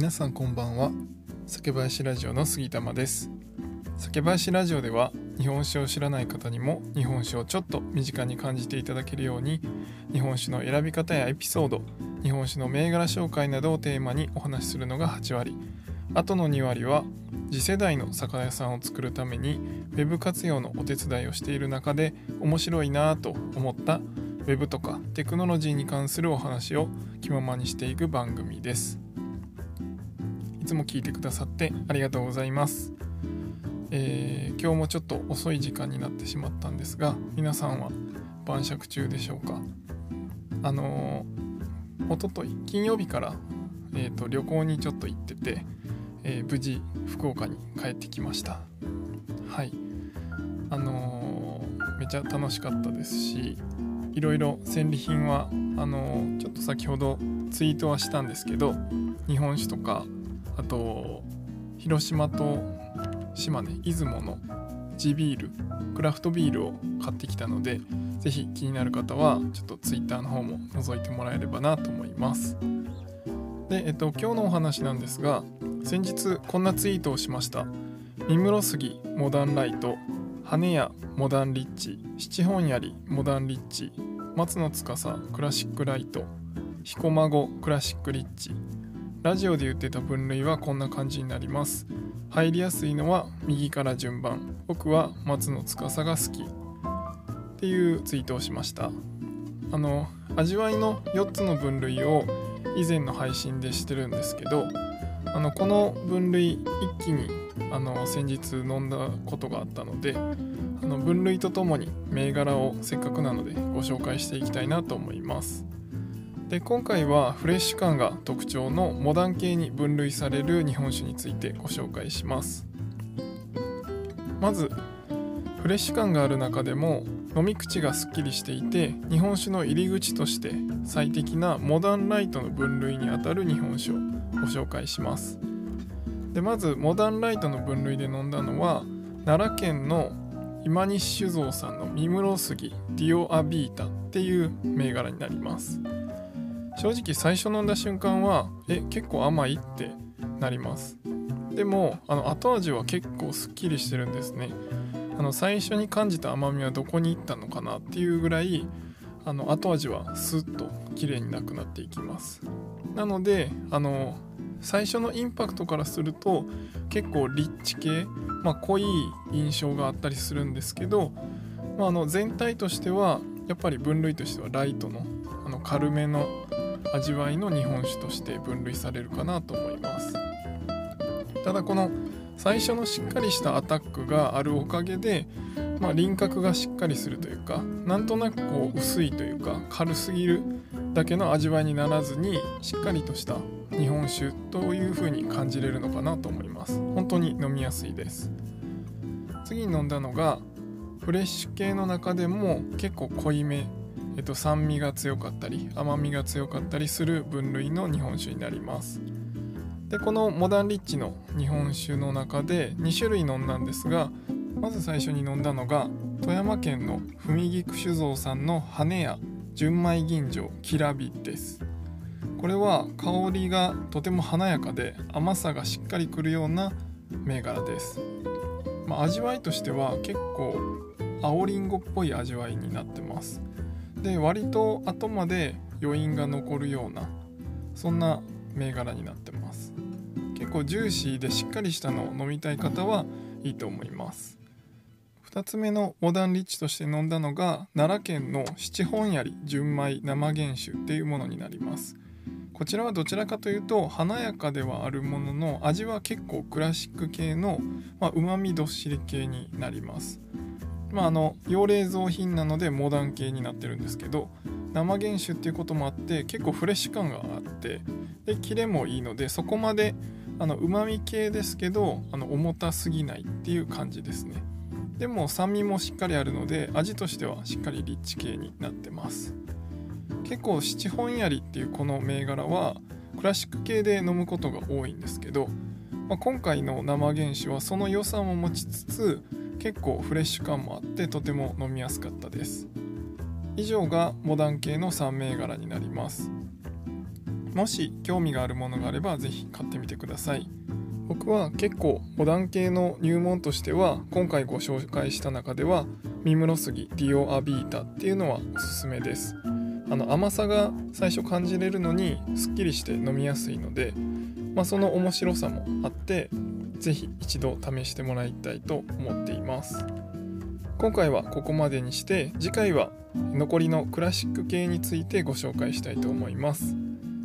皆さんこんばんは。酒林ラジオの杉玉です。酒林ラジオでは日本酒を知らない方にも日本酒をちょっと身近に感じていただけるように日本酒の選び方やエピソード日本酒の銘柄紹介などをテーマにお話しするのが8割。あとの2割は次世代の酒屋さんを作るために Web 活用のお手伝いをしている中で面白いなぁと思った Web とかテクノロジーに関するお話を気ままにしていく番組です。つも聞いてくださってありがとうございます、えー今日もちょっと遅い時間になってしまったんですが皆さんは晩酌中でしょうか？あのー、おととい金曜日から、えーと旅行にちょっと行ってて、えー無事福岡に帰ってきました。はい。あのーめちゃ楽しかったですしいろいろ戦利品はあのちょっと先ほどツイートはしたんですけど日本酒とかあと広島と島根出雲の地ビールクラフトビールを買ってきたのでぜひ気になる方はちょっとツイッターの方も覗いてもらえればなと思います。で、えっと、今日のお話なんですが先日こんなツイートをしました。三室杉モダンライト羽屋モダンリッチ七本槍モダンリッチ松野司クラシックライト彦孫クラシックリッチラジオで言ってた分類はこんな感じになります。入りやすいのは右から順番。僕は松野司が好き。っていうツイートをしました。あの味わいの4つの分類を以前の配信でしてるんですけどあのこの分類一気にあの先日飲んだことがあったのであの分類とともに銘柄をせっかくなのでご紹介していきたいなと思います。で今回はフレッシュ感が特徴のモダン系に分類される日本酒についてご紹介します。まずフレッシュ感がある中でも飲み口がすっきりしていて日本酒の入り口として最適なモダンライトの分類にあたる日本酒をご紹介します。でまずモダンライトの分類で飲んだのは奈良県の今西酒造さんの三室杉ディオアビータっていう銘柄になります。正直最初飲んだ瞬間はえ結構甘いってなります。でもあの後味は結構すっきりしてるんですね。あの最初に感じた甘みはどこに行ったのかなっていうぐらいあの後味はスッと綺麗になくなっていきます。なのであの最初のインパクトからすると結構リッチ系、まあ、濃い印象があったりするんですけど、まあ、あの全体としてはやっぱり分類としてはライトのあの軽めの味わいの日本酒として分類されるかなと思います。ただこの最初のしっかりしたアタックがあるおかげで、まあ、輪郭がしっかりするというかなんとなくこう薄いというか軽すぎるだけの味わいにならずにしっかりとした日本酒という風に感じれるのかなと思います。本当に飲みやすいです。次に飲んだのがフレッシュ系の中でも結構濃いめ、えっと、酸味が強かったり甘みが強かったりする分類の日本酒になります。でこのモダンリッチの日本酒の中で2種類飲んだんですがまず最初に飲んだのが富山県の文菊酒造さんの羽屋純米吟醸きらびです。これは香りがとても華やかで甘さがしっかりくるような銘柄です、まあ、味わいとしては結構青りんごっぽい味わいになってます。で割と後まで余韻が残るようなそんな銘柄になってます。結構ジューシーでしっかりしたのを飲みたい方はいいと思います。2つ目のモダンリッチとして飲んだのが奈良県の七本槍純米生原酒っていうものになります。こちらはどちらかというと華やかではあるものの味は結構クラシック系のうまみどっしり系になります。まああの養冷蔵品なのでモダン系になってるんですけど生原酒っていうこともあって結構フレッシュ感があってでキレもいいのでそこまであの旨味系ですけどあの重たすぎないっていう感じですね。でも酸味もしっかりあるので味としてはしっかりリッチ系になってます。結構七本槍っていうこの銘柄はクラシック系で飲むことが多いんですけど、まあ、今回の生原酒はその良さも持ちつつ結構フレッシュ感もあってとても飲みやすかったです。以上がモダン系の3銘柄になります。もし興味があるものがあれば是非買ってみてください。僕は結構モダン系の入門としては今回ご紹介した中ではミムロスギディオアビータっていうのはおすすめです。あの甘さが最初感じれるのにすっきりして飲みやすいので、まあ、その面白さもあって是非一度試してもらいたいと思っています。今回はここまでにして次回は残りのクラシック系についてご紹介したいと思います。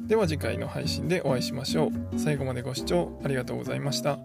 では次回の配信でお会いしましょう。最後までご視聴ありがとうございました。